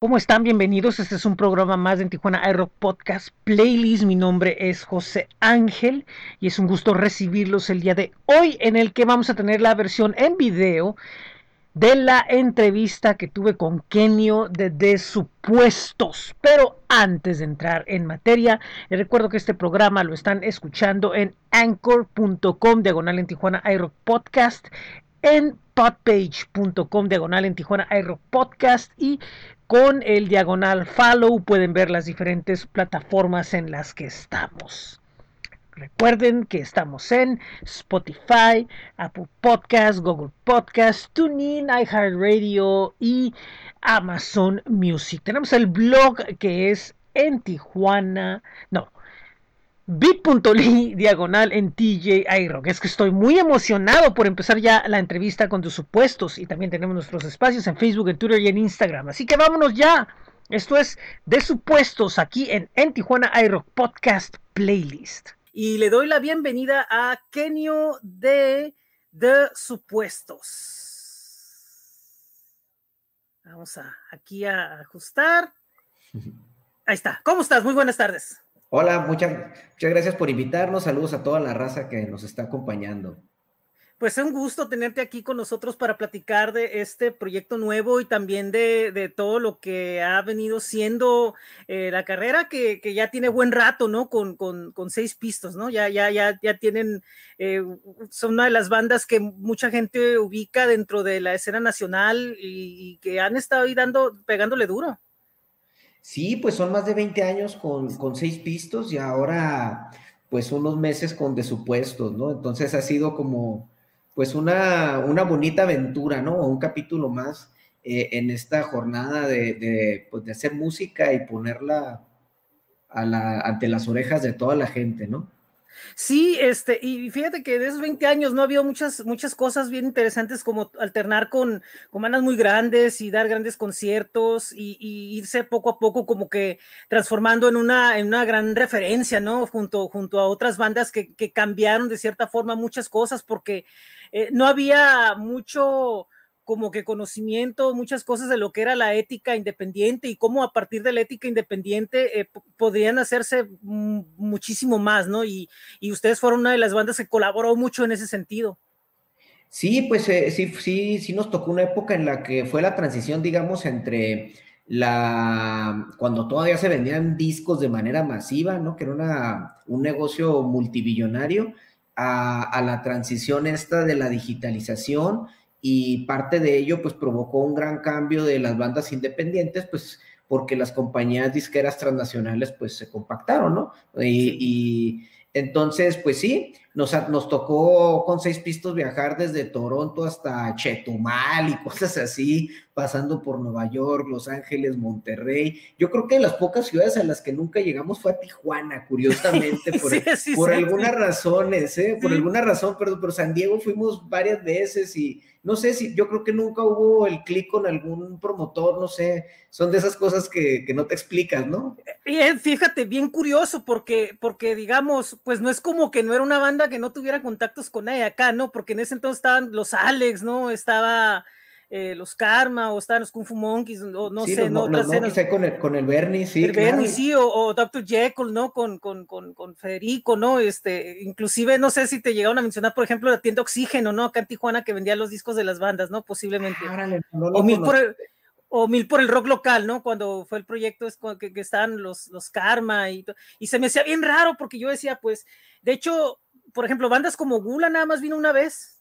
¿Cómo están? Bienvenidos. Este es un programa más de Tijuana Aero Podcast Playlist. Mi nombre es José Ángel y es un gusto recibirlos el día de hoy en el que vamos a tener la versión en video de la entrevista que tuve con Kenio de De Supuestos. Pero antes de entrar en materia, les recuerdo que este programa lo están escuchando en anchor.com diagonal en Tijuana Aero Podcast en podpage.com diagonal en Tijuana Aero Podcast y con el diagonal follow pueden ver las diferentes plataformas en las que estamos. Recuerden que estamos en Spotify, Apple Podcast, Google Podcast, TuneIn, iHeartRadio y Amazon Music. Tenemos el blog que es en Tijuana, no, bit.ly diagonal en TJ iRock. Es que estoy muy emocionado por empezar ya la entrevista con tus supuestos y también tenemos nuestros espacios en Facebook, en Twitter y en Instagram. Así que vámonos ya. Esto es de supuestos aquí en, en Tijuana iRock Podcast Playlist. Y le doy la bienvenida a Kenio de De Supuestos. Vamos a aquí a ajustar. Ahí está. ¿Cómo estás? Muy buenas tardes. Hola, muchas, muchas gracias por invitarnos. Saludos a toda la raza que nos está acompañando. Pues es un gusto tenerte aquí con nosotros para platicar de este proyecto nuevo y también de, todo lo que ha venido siendo eh, la carrera que, ya tiene buen rato, ¿no? Con, seis pistos, ¿no? Ya, ya, ya, ya tienen, eh, son una de las bandas que mucha gente ubica dentro de la escena nacional y, y que han estado ahí dando, pegándole duro. Sí, pues son más de 20 años con, seis pistos y ahora pues unos meses con de supuestos, ¿no? Entonces ha sido como pues una, una bonita aventura, ¿no? Un capítulo más eh, en esta jornada de, pues, de, hacer música y ponerla a la, ante las orejas de toda la gente, ¿no? Sí, este, y fíjate que de esos 20 años no ha habido muchas, muchas cosas bien interesantes como alternar con, con bandas muy grandes y dar grandes conciertos y, irse poco a poco como que transformando en una, en una gran referencia, ¿no? Junto, junto a otras bandas que, que cambiaron de cierta forma muchas cosas porque eh, no había mucho como que conocimiento, muchas cosas de lo que era la ética independiente y cómo a partir de la ética independiente eh, podrían hacerse muchísimo más, ¿no? Y, ustedes fueron una de las bandas que colaboró mucho en ese sentido. Sí, pues eh, sí, sí, sí nos tocó una época en la que fue la transición, digamos, entre la cuando todavía se vendían discos de manera masiva, ¿no? Que era una, un negocio multibillonario, a, la transición esta de la digitalización y parte de ello pues provocó un gran cambio de las bandas independientes, pues porque las compañías disqueras transnacionales pues se compactaron, ¿no? Y, entonces pues sí, nos, nos tocó con seis pistos viajar desde Toronto hasta Chetumal y cosas así, pasando por Nueva York, Los Ángeles, Monterrey. Yo creo que de las pocas ciudades a las que nunca llegamos fue a Tijuana, curiosamente, por, por algunas razones, ¿eh? Por alguna razón, pero, pero San Diego fuimos varias veces y no sé si yo creo que nunca hubo el clic con algún promotor, no sé, son de esas cosas que, no te explicas, ¿no? Y fíjate, bien curioso, porque, porque digamos, pues no es como que no era una banda que no tuviera contactos con nadie acá, ¿no? Porque en ese entonces estaban los Alex, ¿no? Estaba eh, los Karma o estaban los Kung Fu Monkeys, o no sé, ¿no? Los, con el, con el Bernie, sí. El Bernie, sí, o, Dr. Jekyll, ¿no? Con, con, con, con, Federico, ¿no? Este, inclusive, no sé si te llegaron a mencionar, por ejemplo, la tienda Oxígeno, ¿no? Acá en Tijuana que vendía los discos de las bandas, ¿no? Posiblemente. o, mil por el, o mil por el rock local, ¿no? Cuando fue el proyecto es que, que estaban los, los Karma y, y se me hacía bien raro porque yo decía, pues, de hecho, por ejemplo, bandas como Gula nada más vino una vez,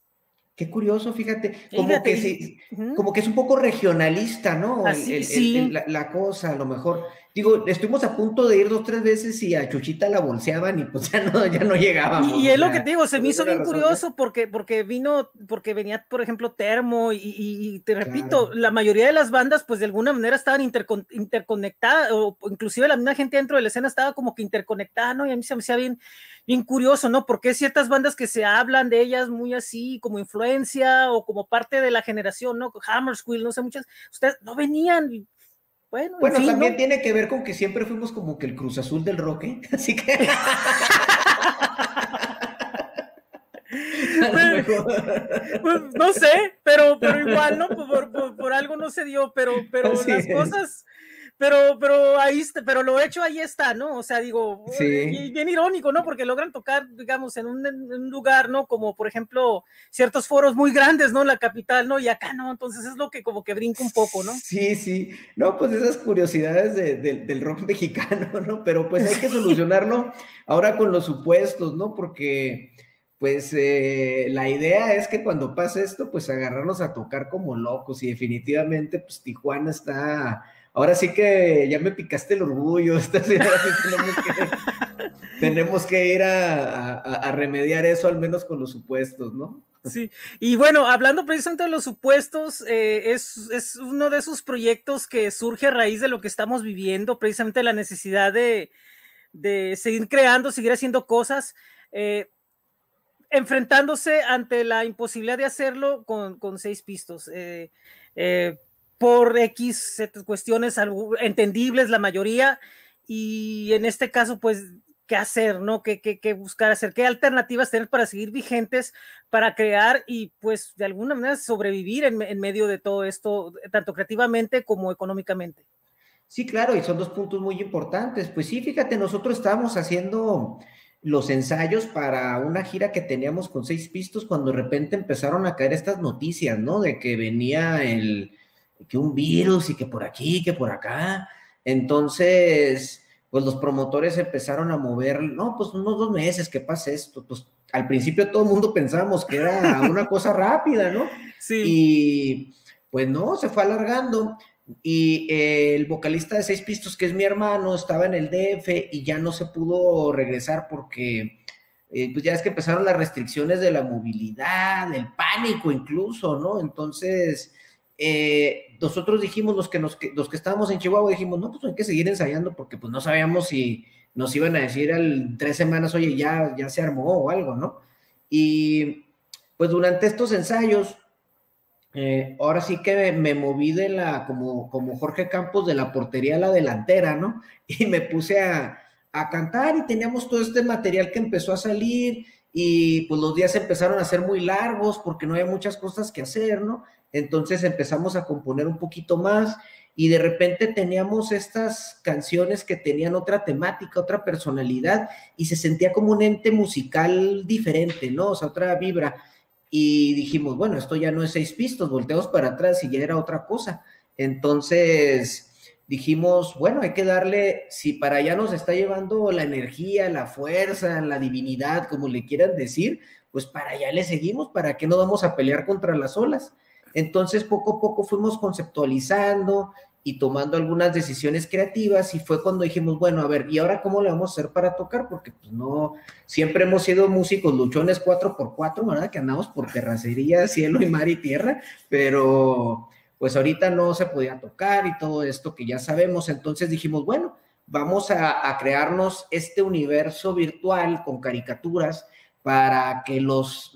Qué curioso, fíjate, como, que, como que es un poco regionalista, ¿no? sí. la, cosa, a lo mejor. Digo, estuvimos a punto de ir dos, tres veces y a Chuchita la bolseaban y pues ya no, ya no llegábamos. Y, es lo que te digo, se me hizo bien curioso porque, porque vino, porque venía, por ejemplo, Termo y, te repito, la mayoría de las bandas pues de alguna manera estaban interconectadas o inclusive la misma gente dentro de la escena estaba como que interconectada, ¿no? Y a mí se me hacía bien, bien curioso, ¿no? Porque ciertas bandas que se hablan de ellas muy así como influencia o como parte de la generación, ¿no? Hammersquill, no sé, muchas, ustedes no venían, bueno, bueno también tiene que ver con que siempre fuimos como que el Cruz Azul del rock, ¿eh? Así que. Pues, no sé, pero, pero igual, ¿no? Por, algo no se dio, pero, pero las cosas, pero, pero ahí pero lo hecho ahí está, ¿no? O sea, digo, sí. bien irónico, ¿no? Porque logran tocar, digamos, en un, lugar, ¿no? Como por ejemplo, ciertos foros muy grandes, ¿no? La capital, ¿no? Y acá no, entonces es lo que como que brinca un poco, ¿no? Sí, sí. No, pues esas curiosidades del rock mexicano, ¿no? Pero pues hay que solucionarlo ahora con los supuestos, ¿no? Porque pues eh, la idea es que cuando pase esto, pues agarrarnos a tocar como locos y definitivamente, pues Tijuana está ahora sí que ya me picaste el orgullo, tenemos, que, ir a, remediar eso, al menos con los supuestos, ¿no? Sí, y bueno, hablando precisamente de los supuestos, eh, es, uno de esos proyectos que surge a raíz de lo que estamos viviendo, precisamente la necesidad de, seguir creando, seguir haciendo cosas. Eh, enfrentándose ante la imposibilidad de hacerlo con, seis pistos. Eh, por X cuestiones entendibles la mayoría y en este caso pues qué hacer, ¿no? ¿Qué, qué, buscar hacer? ¿Qué alternativas tener para seguir vigentes, para crear y pues de alguna manera sobrevivir en, en medio de todo esto, tanto creativamente como económicamente? Sí, claro, y son dos puntos muy importantes. Pues sí, fíjate, nosotros estábamos haciendo los ensayos para una gira que teníamos con seis pistos cuando de repente empezaron a caer estas noticias, ¿no? De que venía el, que un virus y que por aquí, que por acá. Entonces, pues los promotores empezaron a mover, no, pues unos dos meses que pase esto. Pues al principio todo el mundo pensábamos que era una cosa rápida, ¿no? Sí. Y pues no, se fue alargando. Y el vocalista de Seis Pistos, que es mi hermano, estaba en el DF y ya no se pudo regresar porque, eh, pues ya es que empezaron las restricciones de la movilidad, el pánico incluso, ¿no? Entonces, eh, nosotros dijimos, los que, nos, los que estábamos en Chihuahua, dijimos, no, pues hay que seguir ensayando porque pues no sabíamos si nos iban a decir al tres semanas, oye, ya, ya se armó o algo, ¿no? Y pues durante estos ensayos, eh, ahora sí que me, moví de la, como, como Jorge Campos, de la portería a la delantera, ¿no? Y me puse a, a cantar y teníamos todo este material que empezó a salir y pues los días empezaron a ser muy largos porque no había muchas cosas que hacer, ¿no? Entonces empezamos a componer un poquito más y de repente teníamos estas canciones que tenían otra temática, otra personalidad y se sentía como un ente musical diferente, ¿no? O sea, otra vibra. Y dijimos, bueno, esto ya no es seis pistos, volteamos para atrás y ya era otra cosa. Entonces dijimos, bueno, hay que darle, si para allá nos está llevando la energía, la fuerza, la divinidad, como le quieran decir, pues para allá le seguimos, ¿para qué no vamos a pelear contra las olas? Entonces, poco a poco fuimos conceptualizando y tomando algunas decisiones creativas y fue cuando dijimos, bueno, a ver, ¿y ahora cómo le vamos a hacer para tocar? Porque pues no, siempre hemos sido músicos luchones 4x4, ¿verdad? Que andamos por terracería, cielo y mar y tierra, pero pues ahorita no se podía tocar y todo esto que ya sabemos, entonces dijimos, bueno, vamos a, a crearnos este universo virtual con caricaturas para que los,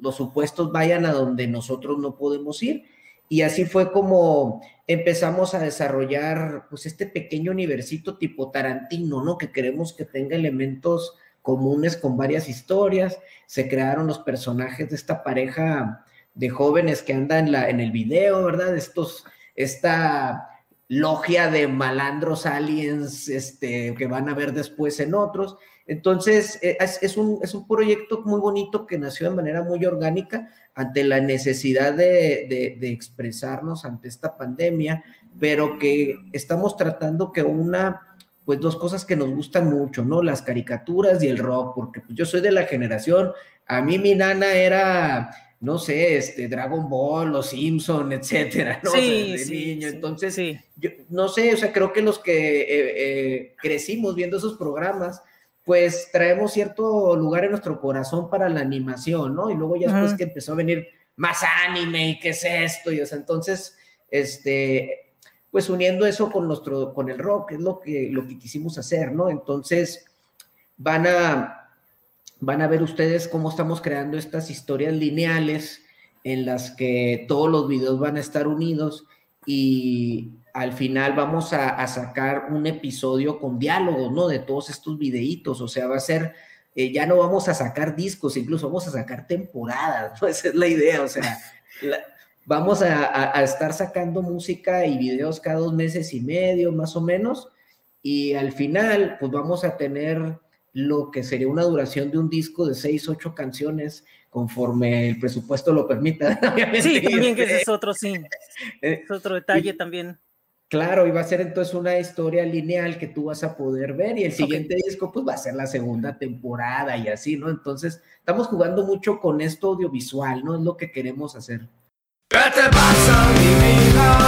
los supuestos vayan a donde nosotros no podemos ir. Y así fue como empezamos a desarrollar pues este pequeño universito tipo Tarantino, ¿no? Que queremos que tenga elementos comunes con varias historias. Se crearon los personajes de esta pareja de jóvenes que andan en, en el video, ¿verdad? Estos, esta logia de malandros aliens este, que van a ver después en otros. Entonces, eh, es, un, es un proyecto muy bonito que nació de manera muy orgánica ante la necesidad de, expresarnos ante esta pandemia, pero que estamos tratando que una, pues dos cosas que nos gustan mucho, ¿no? Las caricaturas y el rock, porque pues, yo soy de la generación, a mí mi nana era no sé, este, Dragon Ball, Los Simpson, etcétera, ¿no? Sí, niño. Entonces, sí. yo no sé, o sea, creo que los que eh, eh, crecimos viendo esos programas, pues traemos cierto lugar en nuestro corazón para la animación, ¿no? Y luego ya después que empezó a venir más anime y qué es esto, y o sea, entonces, este, pues uniendo eso con nuestro, con el rock, es lo que, lo que quisimos hacer, ¿no? Entonces, van a, van a ver ustedes cómo estamos creando estas historias lineales en las que todos los videos van a estar unidos y al final vamos a, sacar un episodio con diálogos, ¿no? De todos estos videitos, o sea, va a ser, eh, ya no vamos a sacar discos, incluso vamos a sacar temporadas, ¿no? Esa es la idea, o sea, vamos a, estar sacando música y videos cada dos meses y medio, más o menos, y al final, pues vamos a tener lo que sería una duración de un disco de seis, ocho canciones, conforme el presupuesto lo permita. Sí, también que ese es otro, sí. Eh, es otro detalle también. Claro, y va a ser entonces una historia lineal que tú vas a poder ver y el siguiente disco pues va a ser la segunda temporada y así, ¿no? Entonces estamos jugando mucho con esto audiovisual, ¿no? Es lo que queremos hacer. ¿Qué te pasa, mi vida?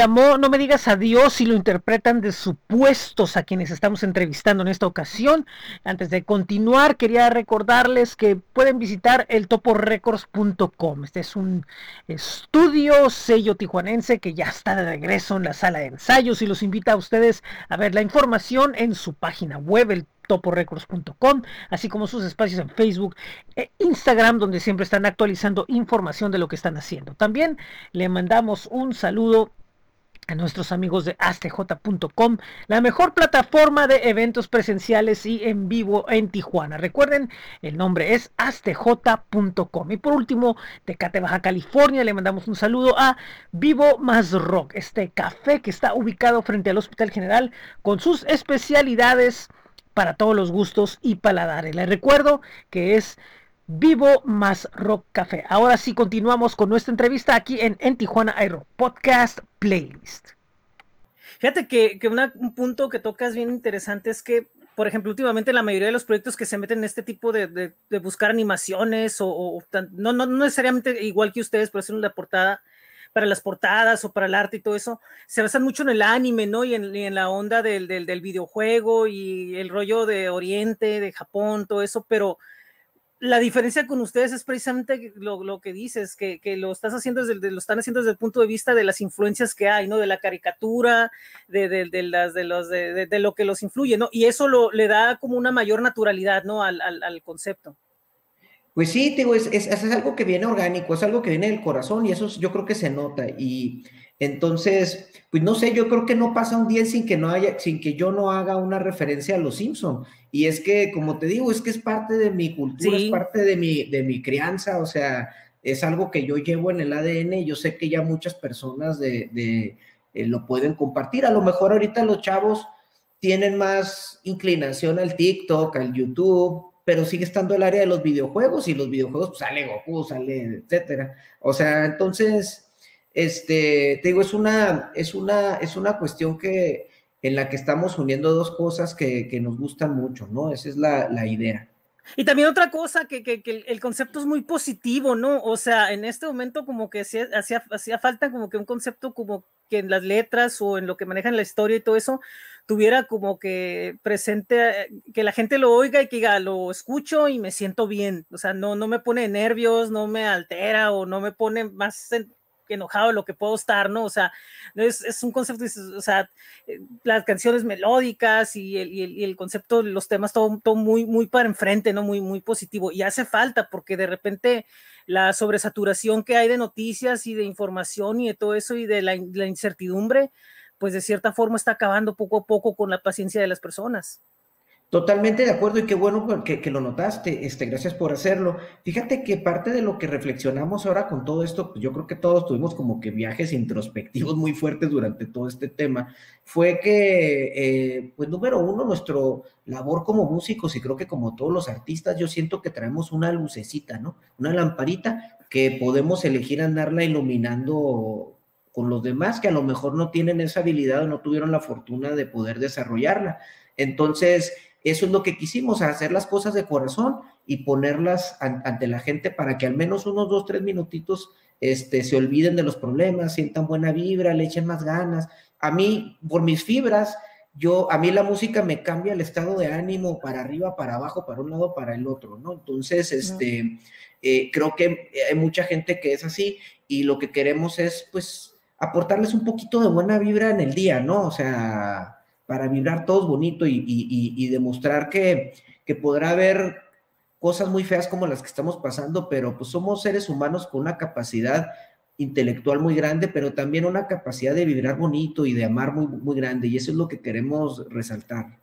Llamó No me digas adiós y lo interpretan de supuestos a quienes estamos entrevistando en esta ocasión. Antes de continuar, quería recordarles que pueden visitar el toporecords.com. Este es un estudio sello tijuanense que ya está de regreso en la sala de ensayos y los invita a ustedes a ver la información en su página web, el toporecords.com, así como sus espacios en Facebook e Instagram, donde siempre están actualizando información de lo que están haciendo. También le mandamos un saludo a nuestros amigos de astj.com, la mejor plataforma de eventos presenciales y en vivo en Tijuana. Recuerden, el nombre es astj.com. Y por último, de Cate Baja California, le mandamos un saludo a Vivo Más Rock, este café que está ubicado frente al Hospital General con sus especialidades para todos los gustos y paladares. Les recuerdo que es Vivo más Rock Café. Ahora sí continuamos con nuestra entrevista aquí en, en Tijuana Aero Podcast Playlist. Fíjate que, un punto que tocas bien interesante es que, por ejemplo, últimamente la mayoría de los proyectos que se meten en este tipo de, buscar animaciones o, no, no, necesariamente igual que ustedes, por hacer una portada, para las portadas o para el arte y todo eso, se basan mucho en el anime, ¿no? Y en, la onda del, del, videojuego y el rollo de Oriente, de Japón, todo eso, pero la diferencia con ustedes es precisamente lo, que dices, que, lo estás haciendo desde, lo están haciendo desde el punto de vista de las influencias que hay, ¿no? De la caricatura, de, de, las, de, los, de, lo que los influye, ¿no? Y eso lo, le da como una mayor naturalidad, ¿no? Al, al, concepto. Pues sí, digo, es, es, es, algo que viene orgánico, es algo que viene del corazón y eso yo creo que se nota. Y entonces, pues no sé, yo creo que no pasa un día sin que no haya, sin que yo no haga una referencia a los Simpson. Y es que, como te digo, es que es parte de mi cultura, es parte de mi, de mi crianza, o sea, es algo que yo llevo en el ADN y yo sé que ya muchas personas de, de eh, lo pueden compartir. A lo mejor ahorita los chavos tienen más inclinación al TikTok, al YouTube, pero sigue estando el área de los videojuegos y los videojuegos pues, sale Goku, sale, etcétera. O sea, entonces este, te digo, es una, es una, es una cuestión que, en la que estamos uniendo dos cosas que, nos gustan mucho, ¿no? Esa es la, idea. Y también otra cosa, que, el concepto es muy positivo, ¿no? O sea, en este momento como que hacía, hacía falta como que un concepto como que en las letras o en lo que manejan la historia y todo eso, tuviera como que presente, que la gente lo oiga y que diga, lo escucho y me siento bien. O sea, no, no me pone nervios, no me altera o no me pone más enojado lo que puedo estar, ¿no? O sea, es, es un concepto, o sea, eh, las canciones melódicas y el, y el, concepto, los temas, todo, todo, muy, muy para enfrente, ¿no? Muy, muy positivo. Y hace falta porque de repente la sobresaturación que hay de noticias y de información y de todo eso y de la incertidumbre, pues de cierta forma está acabando poco a poco con la paciencia de las personas. Totalmente de acuerdo y qué bueno que, lo notaste, este, gracias por hacerlo. Fíjate que parte de lo que reflexionamos ahora con todo esto, pues yo creo que todos tuvimos como que viajes introspectivos muy fuertes durante todo este tema, fue que, eh, pues número uno, nuestro labor como músicos y creo que como todos los artistas, yo siento que traemos una lucecita, ¿no? Una lamparita que podemos elegir andarla iluminando con los demás que a lo mejor no tienen esa habilidad o no tuvieron la fortuna de poder desarrollarla. Entonces, eso es lo que quisimos, hacer las cosas de corazón y ponerlas ante la gente para que al menos unos dos, tres minutitos este, se olviden de los problemas, sientan buena vibra, le echen más ganas. A mí, por mis fibras, yo, a mí la música me cambia el estado de ánimo para arriba, para abajo, para un lado, para el otro, ¿no? Entonces, este, eh, creo que hay mucha gente que es así y lo que queremos es, pues, aportarles un poquito de buena vibra en el día, ¿no? O sea, para vibrar todos bonito y, demostrar que, que, podrá haber cosas muy feas como las que estamos pasando, pero pues somos seres humanos con una capacidad intelectual muy grande, pero también una capacidad de vibrar bonito y de amar muy, muy grande, y eso es lo que queremos resaltar.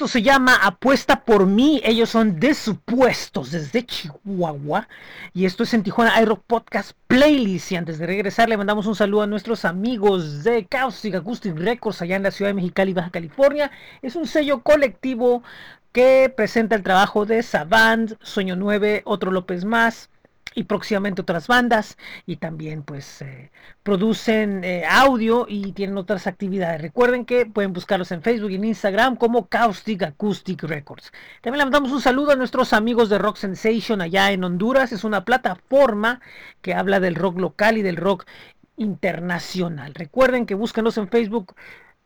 Esto se llama Apuesta por mí. Ellos son de supuestos desde Chihuahua. Y esto es en Tijuana Aero Podcast Playlist. Y antes de regresar, le mandamos un saludo a nuestros amigos de Caustic Acoustic Records allá en la ciudad de Mexicali, Baja California. Es un sello colectivo que presenta el trabajo de Savant, Sueño 9, Otro López Más y próximamente otras bandas y también pues eh, producen eh, audio y tienen otras actividades. Recuerden que pueden buscarlos en Facebook y en Instagram como Caustic Acoustic Records. También le mandamos un saludo a nuestros amigos de Rock Sensation allá en Honduras. Es una plataforma que habla del rock local y del rock internacional. Recuerden que búsquenos en Facebook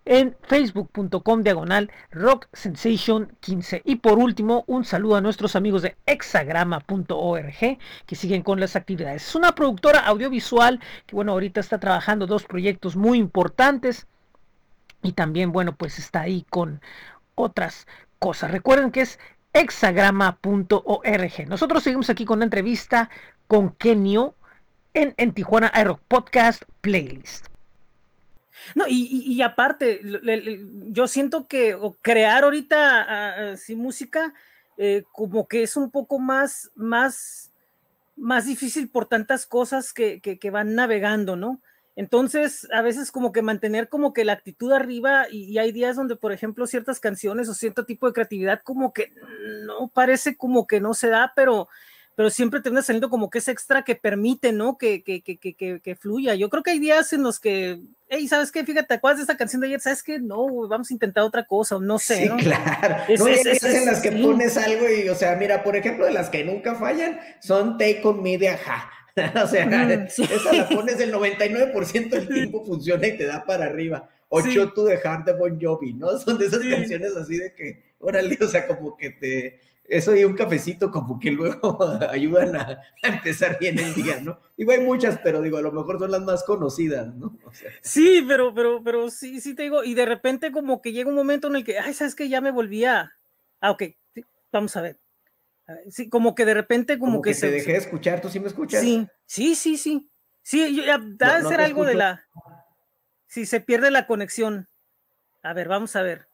en facebook.com diagonal rock sensation 15 y por último un saludo a nuestros amigos de hexagrama.org que siguen con las actividades. Es una productora audiovisual que bueno ahorita está trabajando dos proyectos muy importantes y también bueno pues está ahí con otras cosas. Recuerden que es hexagrama.org nosotros seguimos aquí con la entrevista con Kenio en, en Tijuana Aero Podcast Playlist no, y, aparte, yo siento que crear ahorita así música eh, como que es un poco más, más, más difícil por tantas cosas que, que, van navegando, ¿no? Entonces, a veces como que mantener como que la actitud arriba y, y, hay días donde, por ejemplo, ciertas canciones o cierto tipo de creatividad como que no parece como que no se da, pero pero siempre termina saliendo como que es extra que permite, ¿no? Que, que, que, que, que fluya. Yo creo que hay días en los que, hey, ¿sabes qué? Fíjate, ¿te acuerdas de esta canción de ayer? ¿Sabes qué? No, vamos a intentar otra cosa, o no sé. Sí, ¿no? claro. Es, no, es, es, en las que pones algo y, o sea, mira, por ejemplo, de las que nunca fallan, son Take On Me de Ajá. o sea, mm, sí. esa la pones el 99% del tiempo, funciona y te da para arriba. O sí. to the Heart de Bon Jovi, ¿no? Son de esas sí. canciones así de que, órale, o sea, como que te eso y un cafecito como que luego ayudan a, a, empezar bien el día, ¿no? Digo, hay muchas, pero digo, a lo mejor son las más conocidas, ¿no? O sea. Sí, pero, pero, pero sí, sí te digo, y de repente como que llega un momento en el que, ay, ¿sabes que Ya me volvía, ah, ok, sí, vamos a ver. Sí, como que de repente como, como que, que, se... Te dejé de escuchar, ¿tú sí me escuchas? Sí, sí, sí, sí. Sí, yo, ya, da no, ser algo escucho. de la... Si se pierde la conexión. A ver, vamos a ver.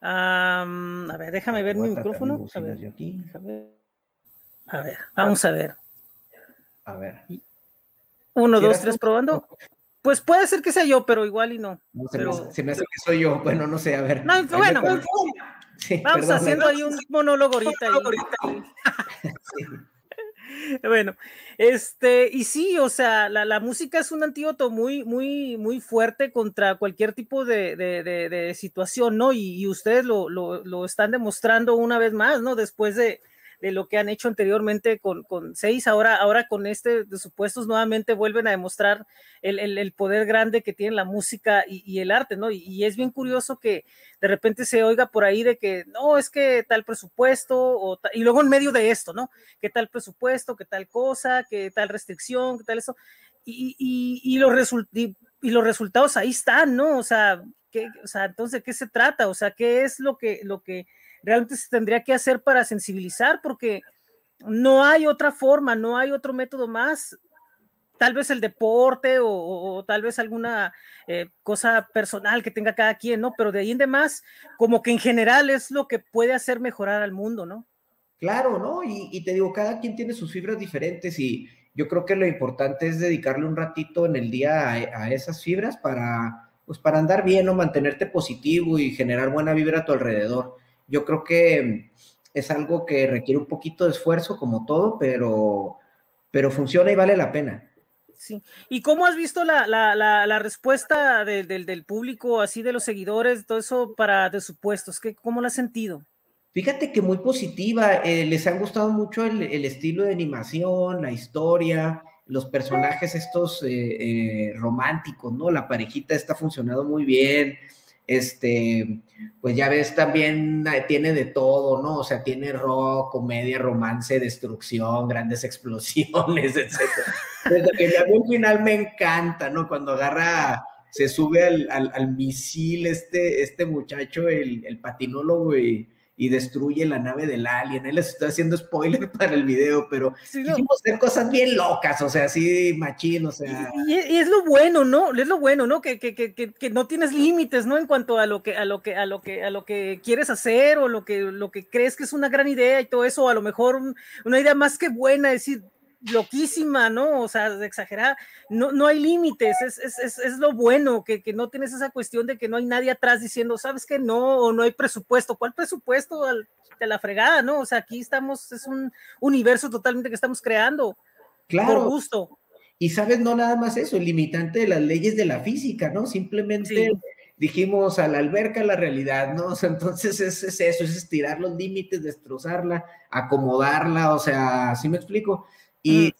Um, a ver, déjame ver mi micrófono. A ver, aquí. a ver, a ver, vamos a ver. A ver. Uno, dos, tres, probando. Pues puede ser que sea yo, pero igual y no. no se, pero... me, se, me, hace que soy yo. Bueno, no sé, a ver. No, bueno, sí, vamos perdón, haciendo ahí un monólogo ahorita. Ahí. sí. Bueno, este, y sí, o sea, la, la, música es un antídoto muy, muy, muy fuerte contra cualquier tipo de, de, situación, ¿no? Y, y ustedes lo, lo, lo, están demostrando una vez más, ¿no? Después de, de lo que han hecho anteriormente con, con seis, ahora, ahora con este de supuestos nuevamente vuelven a demostrar el, el, poder grande que tiene la música y, el arte, ¿no? Y, es bien curioso que de repente se oiga por ahí de que no, es que tal presupuesto, o y luego en medio de esto, ¿no? ¿Qué tal presupuesto? ¿Qué tal cosa? ¿Qué tal restricción? ¿Qué tal eso? Y, y, y los, result y, los resultados ahí están, ¿no? O sea, ¿qué, o sea, entonces, ¿qué se trata? O sea, ¿qué es lo que, lo que realmente se tendría que hacer para sensibilizar? Porque no hay otra forma, no hay otro método más tal vez el deporte o, o, o tal vez alguna eh, cosa personal que tenga cada quien, ¿no? Pero de ahí en demás, como que en general es lo que puede hacer mejorar al mundo, ¿no? Claro, ¿no? Y, y, te digo, cada quien tiene sus fibras diferentes y yo creo que lo importante es dedicarle un ratito en el día a, a esas fibras para, pues para andar bien o mantenerte positivo y generar buena vibra a tu alrededor. Yo creo que es algo que requiere un poquito de esfuerzo como todo, pero, pero funciona y vale la pena. Sí. ¿Y cómo has visto la, la, la, la respuesta de, de, del público, así de los seguidores, todo eso para de supuestos? ¿Qué, ¿Cómo lo has sentido? Fíjate que muy positiva, eh, les han gustado mucho el, el, estilo de animación, la historia, los personajes estos eh, eh, románticos, ¿no? La parejita está funcionando muy bien, este, pues ya ves, también tiene de todo, ¿no? O sea, tiene rock, comedia, romance, destrucción, grandes explosiones, etc. Que ya al final me encanta, ¿no? Cuando agarra, se sube al, al, al misil este, este muchacho, el, el patinólogo, y, y destruye la nave del alien. Él les estoy haciendo spoiler para el video, pero sí, hacer cosas bien locas, o sea, así machín, o sea. Y, es lo bueno, ¿no? Es lo bueno, ¿no? Que, que, que, que, no tienes límites, ¿no? En cuanto a lo que, a lo que, a lo que, a lo que quieres hacer o lo que, lo que crees que es una gran idea y todo eso, o a lo mejor una idea más que buena, es decir, loquísima, ¿no? O sea, exagerada, no, no hay límites, es, es, es, es, lo bueno, que, que, no tienes esa cuestión de que no hay nadie atrás diciendo, sabes que no, o no hay presupuesto, ¿cuál presupuesto? de la fregada, ¿no? O sea, aquí estamos, es un universo totalmente que estamos creando. Claro. Por gusto. Y sabes, no nada más eso, el limitante de las leyes de la física, ¿no? Simplemente dijimos a la alberca la realidad, ¿no? O sea, entonces es, es, eso, es estirar los límites, destrozarla, acomodarla, o sea, ¿sí me explico? Y,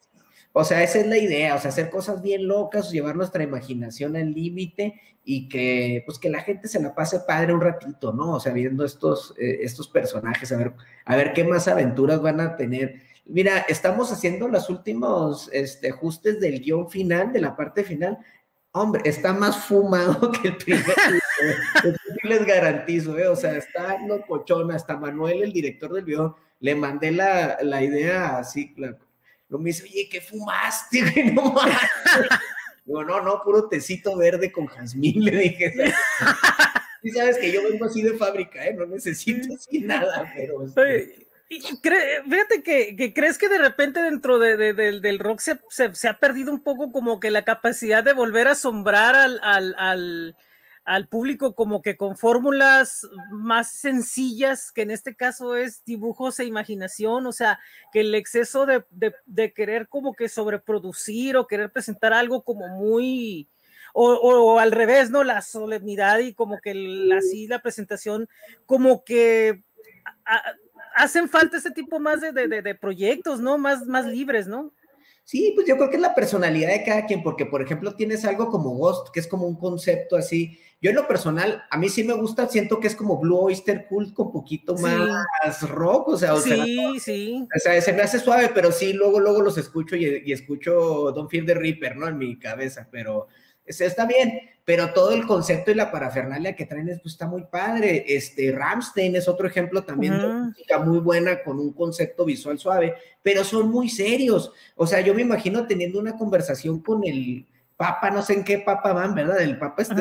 o sea, esa es la idea, o sea, hacer cosas bien locas, llevar nuestra imaginación al límite y que, pues, que la gente se la pase padre un ratito, ¿no? O sea, viendo estos, eh, estos personajes, a ver, a ver qué más aventuras van a tener. Mira, estamos haciendo los últimos este, ajustes del guion final, de la parte final. Hombre, está más fumado que el primer. les garantizo, ¿eh? O sea, está locochona, hasta Manuel, el director del video, le mandé la, la idea así, lo me dice, oye, ¿qué fumaste? No Digo, no, no, puro tecito verde con jazmín, le dije. Y sabes que yo vengo así de fábrica, ¿eh? No necesito así nada, pero... Este fíjate que, crees que de repente dentro de, del rock se, se, ha perdido un poco como que la capacidad de volver a asombrar al, al al público como que con fórmulas más sencillas, que en este caso es dibujos e imaginación, o sea, que el exceso de, de, querer como que sobreproducir o querer presentar algo como muy, o, al revés, ¿no? La solemnidad y como que así la presentación, como que hacen falta ese tipo más de, de, proyectos, ¿no? Más, más libres, ¿no? Sí, pues yo creo que es la personalidad de cada quien, porque por ejemplo tienes algo como Ghost, que es como un concepto así, yo en lo personal, a mí sí me gusta, siento que es como Blue Oyster Cult con poquito más rock, o sea, o sí, sí. O sea, se me hace suave, pero sí, luego, luego los escucho y, escucho Don't Fear the Reaper, ¿no? En mi cabeza, pero está bien, pero todo el concepto y la parafernalia que traen pues, está muy padre. Este, Ramstein es otro ejemplo también de música muy buena con un concepto visual suave, pero son muy serios. O sea, yo me imagino teniendo una conversación con el Papa, no sé en qué Papa van, ¿verdad? El Papa este,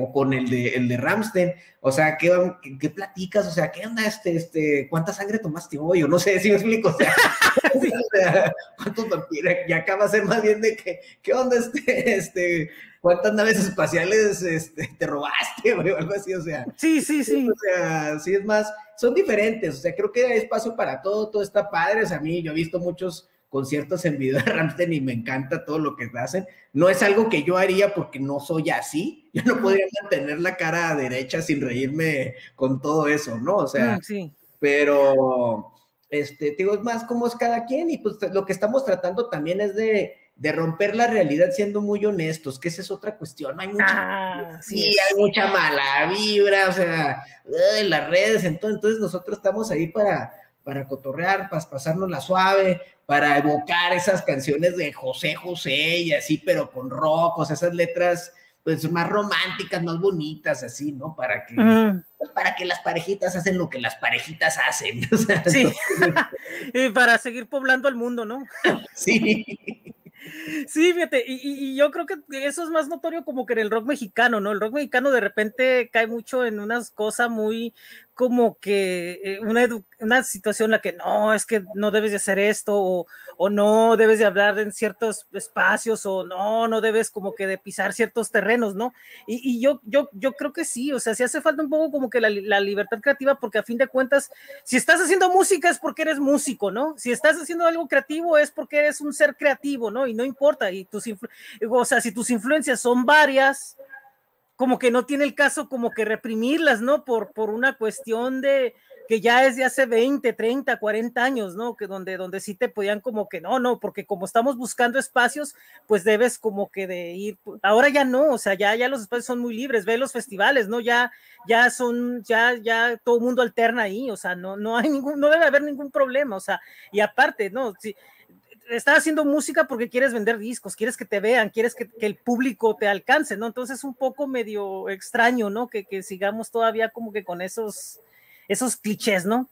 o con el de, el de Ramstein, o sea, ¿qué, ¿qué, platicas? O sea, ¿qué onda este, este, cuánta sangre tomaste hoy? O no sé si me explico, o sea, ¿cuántos vampiros? Y acá va a ser más bien de que, ¿qué onda este, este, cuántas naves espaciales este, te robaste, o algo así, o sea. Sí, sí, sí. O sea, sí es más, son diferentes, o sea, creo que hay espacio para todo, todo está padre, o sea, a mí yo he visto muchos conciertos en video de Ramstein y me encanta todo lo que hacen. No es algo que yo haría porque no soy así. Yo no podría mantener la cara derecha sin reírme con todo eso, ¿no? O sea, mm, sí. pero, este, digo, es más como es cada quien y pues lo que estamos tratando también es de, de romper la realidad siendo muy honestos, que esa es otra cuestión. Hay mucha, ah, sí, hay mucha mala vibra, o sea, en las redes, entonces, entonces nosotros estamos ahí para para cotorrear, para pasarnos la suave, para evocar esas canciones de José José y así, pero con rock, o sea, esas letras pues más románticas, más bonitas, así, ¿no? Para que, pues, para que las parejitas hacen lo que las parejitas hacen. sí, y para seguir poblando el mundo, ¿no? sí. Sí, fíjate, y, y, yo creo que eso es más notorio como que en el rock mexicano, ¿no? El rock mexicano de repente cae mucho en unas cosas muy, como que eh, una, una, situación en la que no, es que no debes de hacer esto, o, o, no debes de hablar en ciertos espacios, o no, no debes como que de pisar ciertos terrenos, ¿no? Y, y yo, yo, yo creo que sí, o sea, sí hace falta un poco como que la, la, libertad creativa, porque a fin de cuentas, si estás haciendo música es porque eres músico, ¿no? Si estás haciendo algo creativo es porque eres un ser creativo, ¿no? Y no importa, y tus, o sea, si tus influencias son varias, como que no tiene el caso como que reprimirlas, ¿no? Por, por una cuestión de que ya es de hace 20, 30, 40 años, ¿no? Que donde, donde sí te podían como que no, no, porque como estamos buscando espacios, pues debes como que de ir, ahora ya no, o sea, ya, ya los espacios son muy libres, ve los festivales, ¿no? Ya, ya son, ya, ya todo mundo alterna ahí, o sea, no, no hay ningún, no debe haber ningún problema, o sea, y aparte, ¿no? Sí, estás haciendo música porque quieres vender discos, quieres que te vean, quieres que, el público te alcance, ¿no? Entonces es un poco medio extraño, ¿no? Que, sigamos todavía como que con esos, esos clichés, ¿no?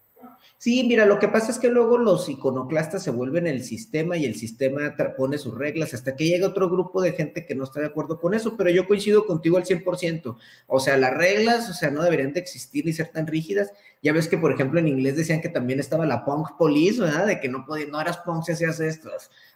Sí, mira, lo que pasa es que luego los iconoclastas se vuelven el sistema y el sistema pone sus reglas hasta que llega otro grupo de gente que no está de acuerdo con eso, pero yo coincido contigo al 100%. O sea, las reglas, o sea, no deberían de existir ni ser tan rígidas. Ya ves que, por ejemplo, en inglés decían que también estaba la punk police, ¿verdad? De que no podías, no eras punk si hacías esto.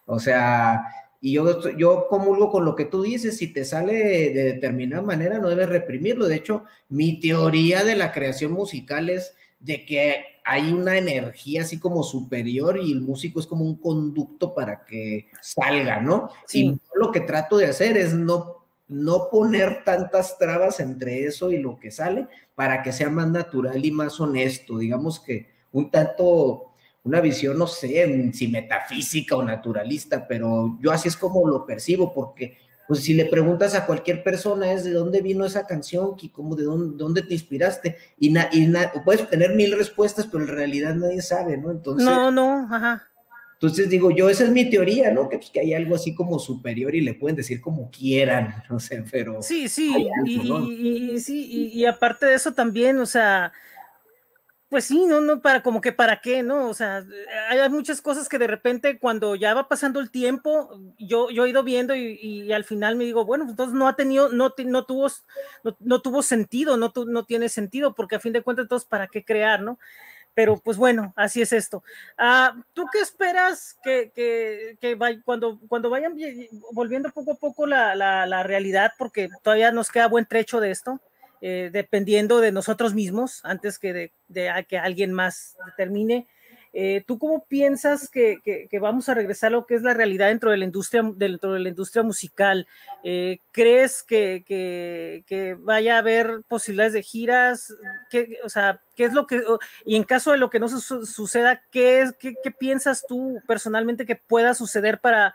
O sea, y yo, yo comulgo con lo que tú dices, si te sale de determinada manera, no debes reprimirlo. De hecho, mi teoría de la creación musical es de que hay una energía así como superior y el músico es como un conducto para que salga, ¿no? Sí. Y lo que trato de hacer es no, no poner tantas trabas entre eso y lo que sale para que sea más natural y más honesto. Digamos que un tanto, una visión, no sé si metafísica o naturalista, pero yo así es como lo percibo, porque pues si le preguntas a cualquier persona es de dónde vino esa canción, cómo de dónde, te inspiraste, y, puedes tener mil respuestas, pero en realidad nadie sabe, ¿no? Entonces, no, no, ajá. Entonces digo, yo esa es mi teoría, ¿no? Que, pues, que hay algo así como superior y le pueden decir como quieran, no sé, pero... Sí, sí, y, sí, y aparte de eso también, o sea, pues sí, no, no, para como que para qué, ¿no? O sea, hay muchas cosas que de repente cuando ya va pasando el tiempo, yo, yo he ido viendo y, al final me digo, bueno, entonces no ha tenido, no, no tuvo, no, tuvo sentido, no, no tiene sentido, porque a fin de cuentas, entonces, ¿para qué crear, no? Pero pues bueno, así es esto. Ah, ¿Tú qué esperas que, que, que cuando, cuando vayan volviendo poco a poco la, la, la realidad, porque todavía nos queda buen trecho de esto? Eh, dependiendo de nosotros mismos antes que de, que alguien más determine. Eh, ¿Tú cómo piensas que, vamos a regresar a lo que es la realidad dentro de la industria, dentro de la industria musical? Eh, ¿Crees que, vaya a haber posibilidades de giras? ¿Qué, o sea, ¿qué es lo que, y en caso de lo que no suceda, ¿qué, es, qué, qué piensas tú personalmente que pueda suceder para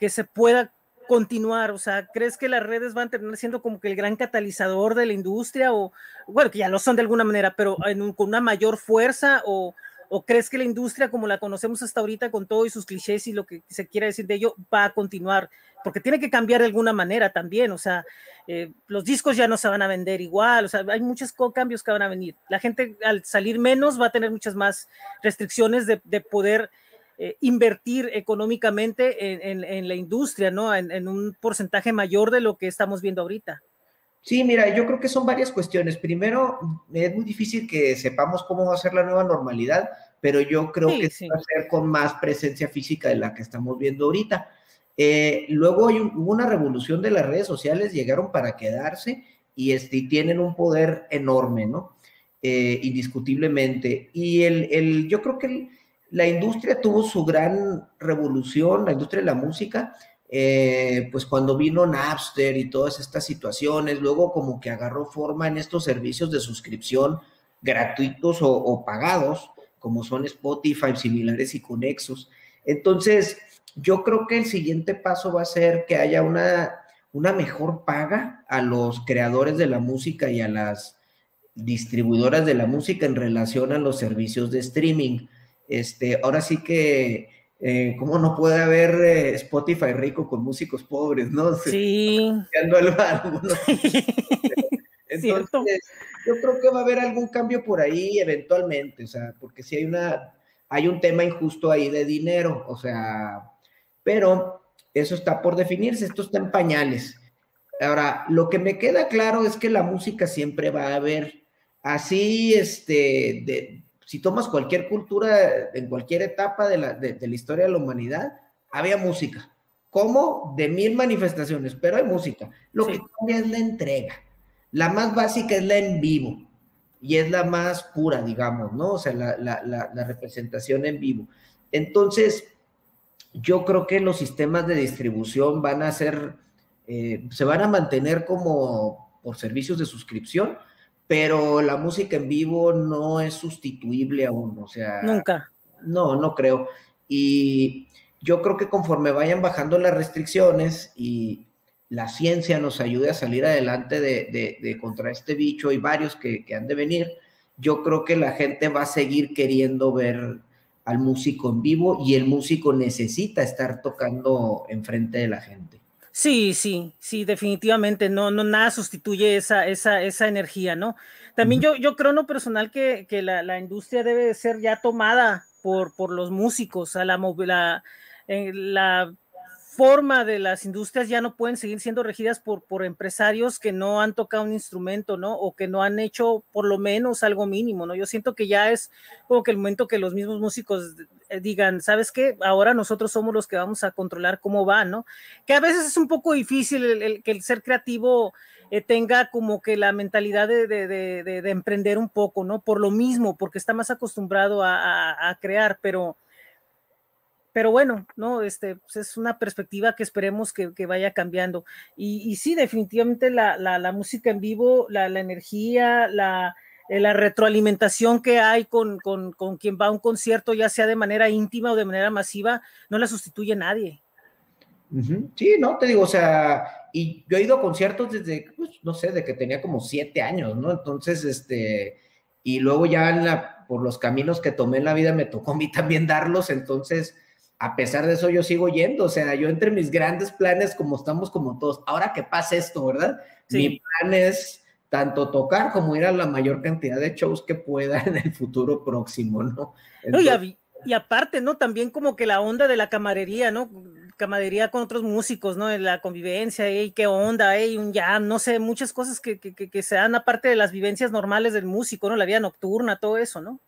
que se pueda continuar? O sea, ¿crees que las redes van a terminar siendo como que el gran catalizador de la industria? O, bueno, que ya lo son de alguna manera, pero con una mayor fuerza o, crees que la industria como la conocemos hasta ahorita con todo y sus clichés y lo que se quiera decir de ello va a continuar? Porque tiene que cambiar de alguna manera también, o sea, eh, los discos ya no se van a vender igual, o sea, hay muchos cambios que van a venir. La gente al salir menos va a tener muchas más restricciones de, de poder eh, invertir económicamente en, la industria, ¿no? En, un porcentaje mayor de lo que estamos viendo ahorita. Sí, mira, yo creo que son varias cuestiones. Primero, es muy difícil que sepamos cómo va a ser la nueva normalidad, pero yo creo que va a ser con más presencia física de la que estamos viendo ahorita. Eh, luego hay hubo una revolución de las redes sociales, llegaron para quedarse y, este, tienen un poder enorme, ¿no? Eh, indiscutiblemente. Y el, el, yo creo que el, la industria tuvo su gran revolución, la industria de la música, eh, pues cuando vino Napster y todas estas situaciones, luego como que agarró forma en estos servicios de suscripción gratuitos o, pagados, como son Spotify, similares y conexos. Entonces, yo creo que el siguiente paso va a ser que haya una, una mejor paga a los creadores de la música y a las distribuidoras de la música en relación a los servicios de streaming este, ahora sí que, eh, ¿cómo no puede haber eh, Spotify rico con músicos pobres, no? Sí. Entonces, yo creo que va a haber algún cambio por ahí eventualmente, o sea, porque si hay una, hay un tema injusto ahí de dinero, o sea, pero eso está por definirse, esto está en pañales. Ahora, lo que me queda claro es que la música siempre va a haber, así, este, de, si tomas cualquier cultura en cualquier etapa de la, de, la historia de la humanidad, había música. ¿Cómo? De mil manifestaciones, pero hay música. Lo que cambia es la entrega. La más básica es la en vivo y es la más pura, digamos, ¿no? O sea, la, la, la, representación en vivo. Entonces, yo creo que los sistemas de distribución van a ser, eh, se van a mantener como por servicios de suscripción, pero la música en vivo no es sustituible aún, o sea. Nunca. No, no creo. Y yo creo que conforme vayan bajando las restricciones y la ciencia nos ayude a salir adelante de, contra este bicho y varios que, que han de venir, yo creo que la gente va a seguir queriendo ver al músico en vivo y el músico necesita estar tocando enfrente de la gente. Sí, sí, sí, definitivamente, no, no, nada sustituye esa, esa, esa energía, ¿no? También yo, yo creo en lo personal que, que la, la, industria debe ser ya tomada por, por los músicos, a la, la, eh, la forma de las industrias ya no pueden seguir siendo regidas por, por empresarios que no han tocado un instrumento, ¿no? O que no han hecho por lo menos algo mínimo, ¿no? Yo siento que ya es como que el momento que los mismos músicos eh, digan, ¿sabes qué? Ahora nosotros somos los que vamos a controlar cómo va, ¿no? Que a veces es un poco difícil el, que el ser creativo eh, tenga como que la mentalidad de, de, de, de, emprender un poco, ¿no? Por lo mismo, porque está más acostumbrado a, a, a crear, pero pero bueno, ¿no? Este, pues es una perspectiva que esperemos que, que vaya cambiando. Y, y, sí, definitivamente la, la, la música en vivo, la, la energía, la, eh, la, retroalimentación que hay con, con, con, quien va a un concierto, ya sea de manera íntima o de manera masiva, no la sustituye nadie. Sí, no, te digo, o sea, y yo he ido a conciertos desde, pues, no sé, de que tenía como siete años, ¿no? Entonces, este, y luego ya la, por los caminos que tomé en la vida me tocó a mí también darlos, entonces a pesar de eso yo sigo yendo, o sea, yo entre mis grandes planes, como estamos como todos, ahora que pasa esto, ¿verdad? Sí. Mi plan es tanto tocar como ir a la mayor cantidad de shows que pueda en el futuro próximo, ¿no? Entonces, no y, y, aparte, ¿no? También como que la onda de la camarería, ¿no? Camarería con otros músicos, ¿no? La convivencia, ¿eh? qué onda, ¿eh? un jam, no sé, muchas cosas que, que, que se dan aparte de las vivencias normales del músico, ¿no? La vida nocturna, todo eso, ¿no?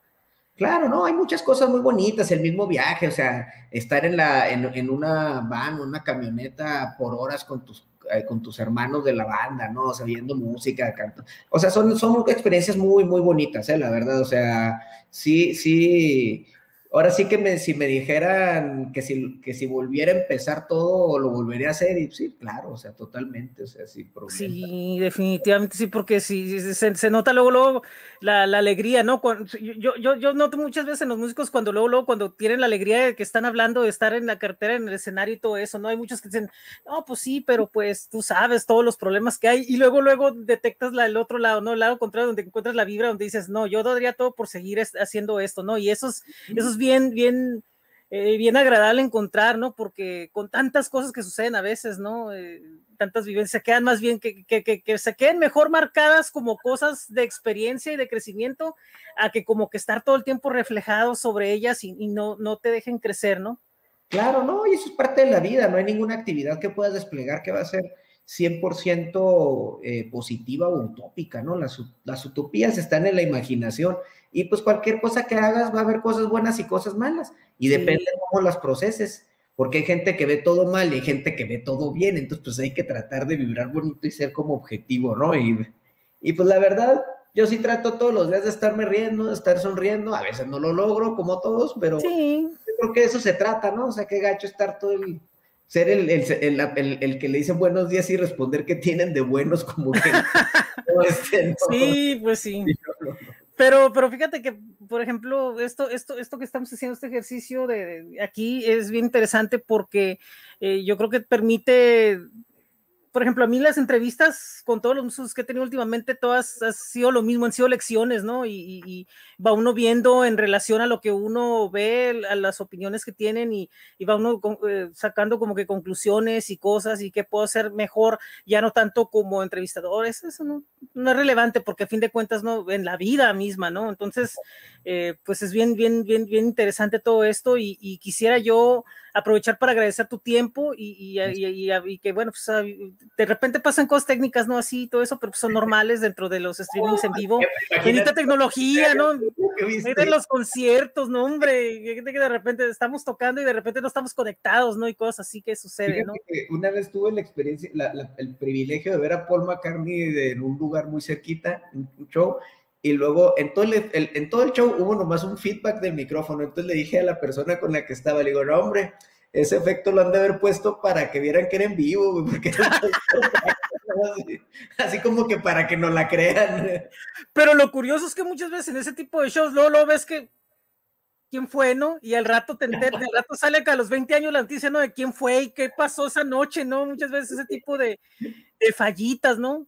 Claro, no, hay muchas cosas muy bonitas, el mismo viaje, o sea, estar en, la, en, en una van, una camioneta por horas con tus, eh, con tus hermanos de la banda, ¿no? O sea, viendo música, canto. O sea, son, son experiencias muy, muy bonitas, ¿eh? La verdad, o sea, sí, sí, ahora sí que me, si me dijeran que si, que si volviera a empezar todo, lo volvería a hacer, y sí, claro, o sea, totalmente, o sea, sin problema. Sí, definitivamente sí, porque sí, se, nota luego, luego la, la, alegría, ¿no? Yo, yo, yo noto muchas veces en los músicos cuando luego, luego, cuando tienen la alegría de que están hablando de estar en la cartera, en el escenario y todo eso, ¿no? Hay muchos que dicen, no, pues sí, pero pues tú sabes todos los problemas que hay, y luego, luego detectas la, el otro lado, ¿no? El lado contrario, donde encuentras la vibra, donde dices, no, yo daría todo por seguir haciendo esto, ¿no? Y eso es, eso bien, bien, eh, bien agradable encontrar, ¿no? Porque con tantas cosas que suceden a veces, ¿no? Eh, tantas vivencias, quedan más bien que, que, que, que, se queden mejor marcadas como cosas de experiencia y de crecimiento, a que como que estar todo el tiempo reflejado sobre ellas y, y no, no te dejen crecer, ¿no? Claro, no, y eso es parte de la vida, no hay ninguna actividad que puedas desplegar que va a ser 100% eh, positiva o utópica, ¿no? Las, las utopías están en la imaginación y pues cualquier cosa que hagas va a haber cosas buenas y cosas malas y sí. depende de cómo las proceses, porque hay gente que ve todo mal y hay gente que ve todo bien, entonces pues hay que tratar de vibrar bonito y ser como objetivo, ¿no? Y, y pues la verdad, yo sí trato todos los días de estarme riendo, de estar sonriendo, a veces no lo logro como todos, pero sí. yo creo que de eso se trata, ¿no? O sea, qué gacho estar todo el ser el, el, el, el, que le dice buenos días y responder que tienen de buenos como que no, este, no. sí pues sí no, pero pero fíjate que por ejemplo esto esto esto que estamos haciendo este ejercicio de, de aquí es bien interesante porque eh, yo creo que permite por ejemplo, a mí las entrevistas con todos los músicos que he tenido últimamente, todas han sido lo mismo, han sido lecciones, ¿no? Y, y, y, va uno viendo en relación a lo que uno ve, a las opiniones que tienen y, y va uno con, eh, sacando como que conclusiones y cosas y qué puedo hacer mejor, ya no tanto como entrevistadores, eso no, no es relevante porque a fin de cuentas, ¿no? En la vida misma, ¿no? Entonces, eh, pues es bien, bien, bien, bien interesante todo esto y, y quisiera yo aprovechar para agradecer tu tiempo y, y, y, y que, bueno, pues de repente pasan cosas técnicas, ¿no? Así, todo eso, pero pues son normales dentro de los streamings en vivo. Bendita tecnología, ¿no? De los conciertos, no, hombre, que de repente estamos tocando y de repente no estamos conectados, ¿no? Y cosas así que sucede, ¿no? Que una vez tuve la experiencia, la, la, el privilegio de ver a Paul McCartney en un lugar muy cerquita, un show, y luego en todo el, en todo el show hubo nomás un feedback del micrófono, entonces le dije a la persona con la que estaba, le digo, no hombre, ese efecto lo han de haber puesto para que vieran que era en vivo, porque así, así, como que para que no la crean. Pero lo curioso es que muchas veces en ese tipo de shows, luego, luego ves que quién fue, ¿no? Y al rato te enteras, al rato sale que a los 20 años la noticia, ¿no? De quién fue y qué pasó esa noche, ¿no? Muchas veces ese tipo de, de fallitas, ¿no?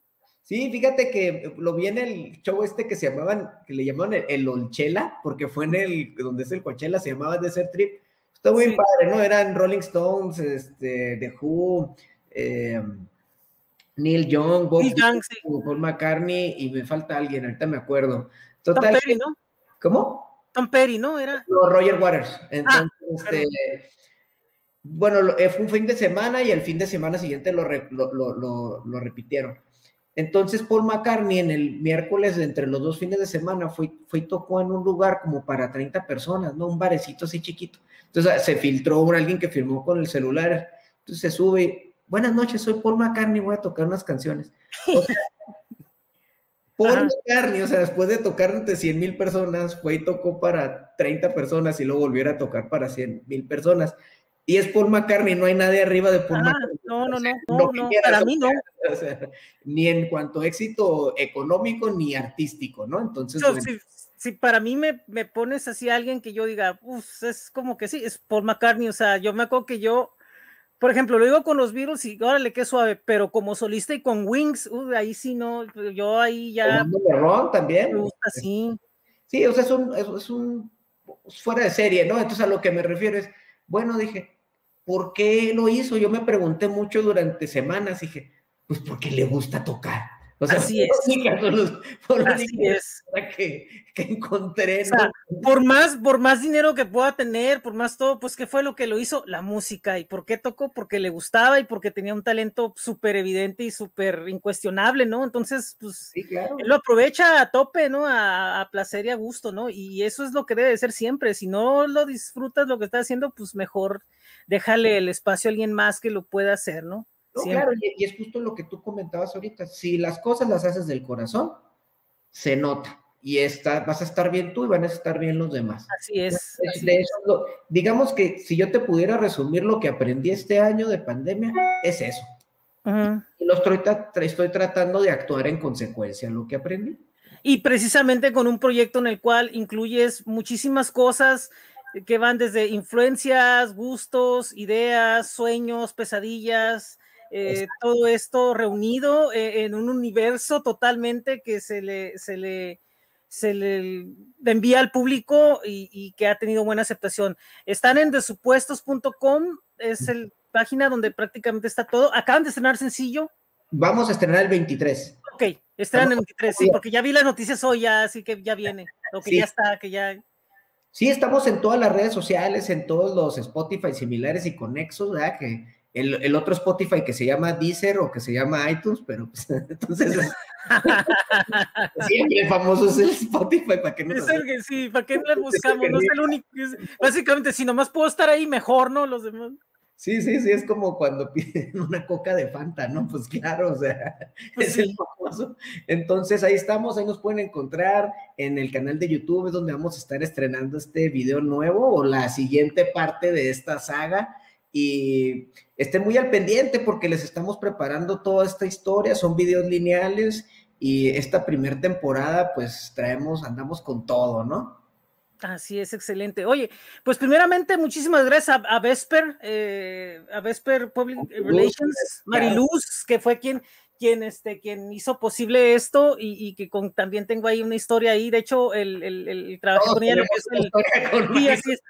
Sí, fíjate que lo vi en el show este que se llamaban, que le llamaban el, el Olchela, porque fue en el, donde es el Coachella, se llamaba Desert Trip. Está muy sí. padre, ¿no? Eran Rolling Stones, este, The Who, eh, Neil Young, Bob Paul McCartney y me falta alguien, ahorita me acuerdo. Total, Tom Perry, ¿no? ¿Cómo? Tom Perry, ¿no? Era. No, Roger Waters. Entonces, ah, este, bueno, eh, fue un fin de semana y el fin de semana siguiente lo, lo, repitieron. Entonces Paul McCartney en el miércoles entre los dos fines de semana fue, fue y tocó en un lugar como para 30 personas, ¿no? Un barecito así chiquito. Entonces se filtró un alguien que firmó con el celular. Entonces se sube, buenas noches, soy Paul McCartney, voy a tocar unas canciones. Paul McCartney, o sea, después de tocar ante 100 mil personas, fue y tocó para 30 personas y luego volviera a tocar para 100 mil personas y es Paul McCartney, no hay nadie arriba de Paul ah, McCartney. No, no, no, no, no para mí no. ni en cuanto a éxito económico ni artístico, ¿no? Entonces. si, para mí me, me, pones así a alguien que yo diga, uff, es como que sí, es Paul McCartney, o sea, yo me acuerdo que yo, por ejemplo, lo digo con los Beatles y órale, qué suave, pero como solista y con Wings, uh, ahí sí no, yo ahí ya. Ron también. Me gusta, sí. Sí, o sea, es un, es un fuera de serie, ¿no? Entonces a lo que me refiero es, bueno, dije, ¿Por qué lo hizo? Yo me pregunté mucho durante semanas, dije, pues porque le gusta tocar. O sea, Así es. Así es. Que, que encontré. por, más, por más dinero que pueda tener, por más todo, pues ¿qué fue lo que lo hizo? La música. ¿Y por qué tocó? Porque le gustaba y porque tenía un talento súper evidente y súper incuestionable, ¿no? Entonces, pues sí, claro. él lo aprovecha a tope, ¿no? A, a, placer y a gusto, ¿no? Y eso es lo que debe de ser siempre. Si no lo disfrutas lo que estás haciendo, pues mejor déjale el espacio a alguien más que lo pueda hacer, ¿no? claro, y, es justo lo que tú comentabas ahorita. Si las cosas las haces del corazón, se nota. Y está, vas a estar bien tú y van a estar bien los demás. Así es. digamos que si yo te pudiera resumir lo que aprendí este año de pandemia, es eso. Y lo estoy, estoy tratando de actuar en consecuencia a lo que aprendí. Y precisamente con un proyecto en el cual incluyes muchísimas cosas que van desde influencias, gustos, ideas, sueños, pesadillas, eh, todo esto reunido eh, en un universo totalmente que se le, se le, se le envía al público y, que ha tenido buena aceptación. Están en desupuestos.com, es la página donde prácticamente está todo. Acaban de estrenar sencillo. Vamos a estrenar el 23. Ok, estrenan el 23, sí, porque ya vi las noticias hoy, ya, así que ya viene, lo que ya está, que ya Sí, estamos en todas las redes sociales, en todos los Spotify similares y conexos, ¿verdad? Que el, otro Spotify que se llama Deezer o que se llama iTunes, pero pues, entonces siempre famoso es el Spotify, ¿para qué no? Es el que sí, ¿para qué no buscamos? No es el único, básicamente si nomás puedo estar ahí mejor, ¿no? Los demás. Sí, sí, sí, es como cuando piden una coca de Fanta, ¿no? Pues claro, o sea, es el famoso. Entonces ahí estamos, ahí nos pueden encontrar en el canal de YouTube, es donde vamos a estar estrenando este video nuevo o la siguiente parte de esta saga. Y estén muy al pendiente porque les estamos preparando toda esta historia, son videos lineales y esta primera temporada pues traemos, andamos con todo, ¿no? Así es, excelente. Oye, pues primeramente muchísimas gracias a, Vesper, eh, a Vesper Public Relations, Mariluz, que fue quien, quien, este, quien hizo posible esto y, que con, también tengo ahí una historia ahí. De hecho, el, el, el trabajo con ella, lo que es el, así es.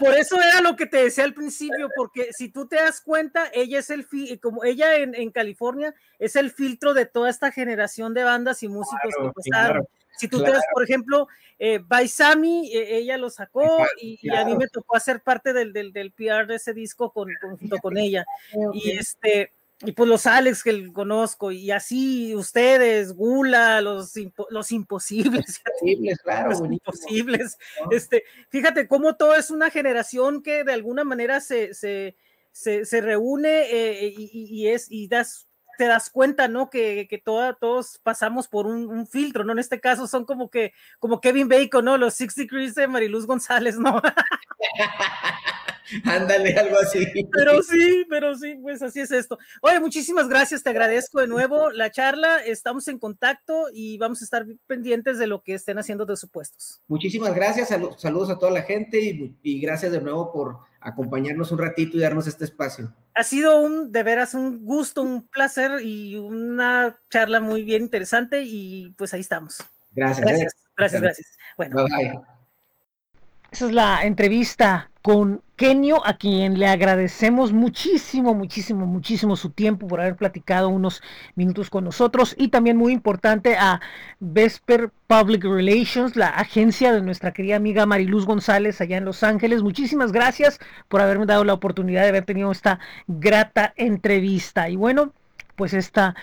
Por eso era lo que te decía al principio, porque si tú te das cuenta, ella es el, como ella en, en California es el filtro de toda esta generación de bandas y músicos que pasaron. Si tú te das, por ejemplo, eh, Baisami, eh, ella lo sacó y, a mí me tocó hacer parte del, del, del PR de ese disco con, junto con ella. Y este, y pues los Alex que conozco, y así ustedes, Gula, los, los imposibles. claro. Los imposibles. Este, fíjate cómo todo es una generación que de alguna manera se, se, se, reúne eh, y, y, es, y das te das cuenta, ¿no? Que, que todos pasamos por un, filtro, ¿no? En este caso son como que, como Kevin Bacon, ¿no? Los Six Degrees de Mariluz González, ¿no? Ándale, algo así. Pero sí, pero sí, pues así es esto. Oye, muchísimas gracias, te agradezco de nuevo la charla, estamos en contacto y vamos a estar pendientes de lo que estén haciendo de supuestos. Muchísimas gracias, saludos a toda la gente y, y gracias de nuevo por acompañarnos un ratito y darnos este espacio. Ha sido un, de veras, un gusto, un placer y una charla muy bien interesante y pues ahí estamos. Gracias. Gracias, gracias, gracias. Bueno. Esa es la entrevista con Kenio, a quien le agradecemos muchísimo, muchísimo, muchísimo su tiempo por haber platicado unos minutos con nosotros y también muy importante a Vesper Public Relations, la agencia de nuestra querida amiga Mariluz González allá en Los Ángeles. Muchísimas gracias por haberme dado la oportunidad de haber tenido esta grata entrevista. Y bueno, pues esta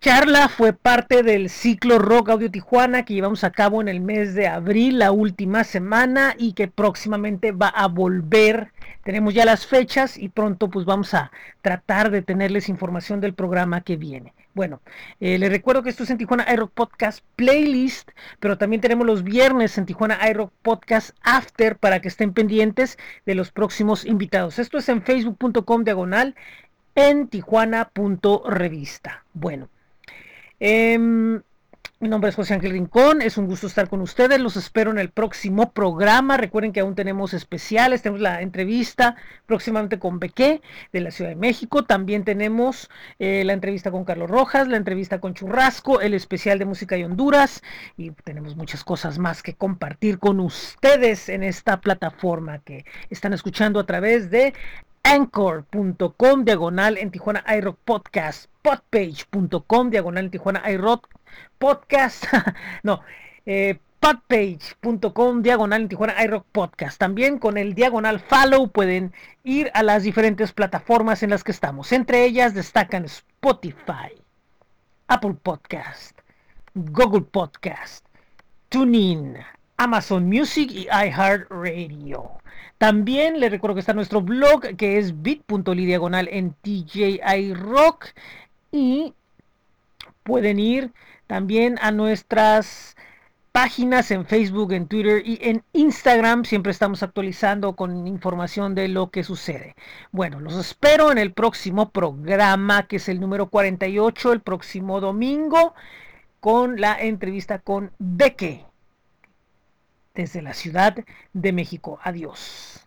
charla fue parte del ciclo Rock Audio Tijuana que llevamos a cabo en el mes de abril, la última semana, y que próximamente va a volver. Tenemos ya las fechas y pronto pues vamos a tratar de tenerles información del programa que viene. Bueno, eh, les recuerdo que esto es en Tijuana iRock Podcast Playlist, pero también tenemos los viernes en Tijuana iRock Podcast After para que estén pendientes de los próximos invitados. Esto es en facebook.com diagonal en tijuana.revista. Bueno, Em, mi nombre es José Ángel Rincón, es un gusto estar con ustedes, los espero en el próximo programa, recuerden que aún tenemos especiales, tenemos la entrevista próximamente con Beque de la Ciudad de México, también tenemos eh, la entrevista con Carlos Rojas, la entrevista con Churrasco, el especial de música y Honduras y tenemos muchas cosas más que compartir con ustedes en esta plataforma que están escuchando a través de anchor.com diagonal en Tijuana iRock Podcast, podpage.com diagonal en Tijuana iRock Podcast, no, eh, podpage.com diagonal en Tijuana iRock Podcast. También con el diagonal follow pueden ir a las diferentes plataformas en las que estamos. Entre ellas destacan Spotify, Apple Podcast, Google Podcast, TuneIn, Amazon Music y iHeartRadio. También les recuerdo que está nuestro blog que es bit.ly diagonal en TJI Rock y pueden ir también a nuestras páginas en Facebook, en Twitter y en Instagram. Siempre estamos actualizando con información de lo que sucede. Bueno, los espero en el próximo programa, que es el número 48, el próximo domingo, con la entrevista con Beque desde la Ciudad de México. Adiós.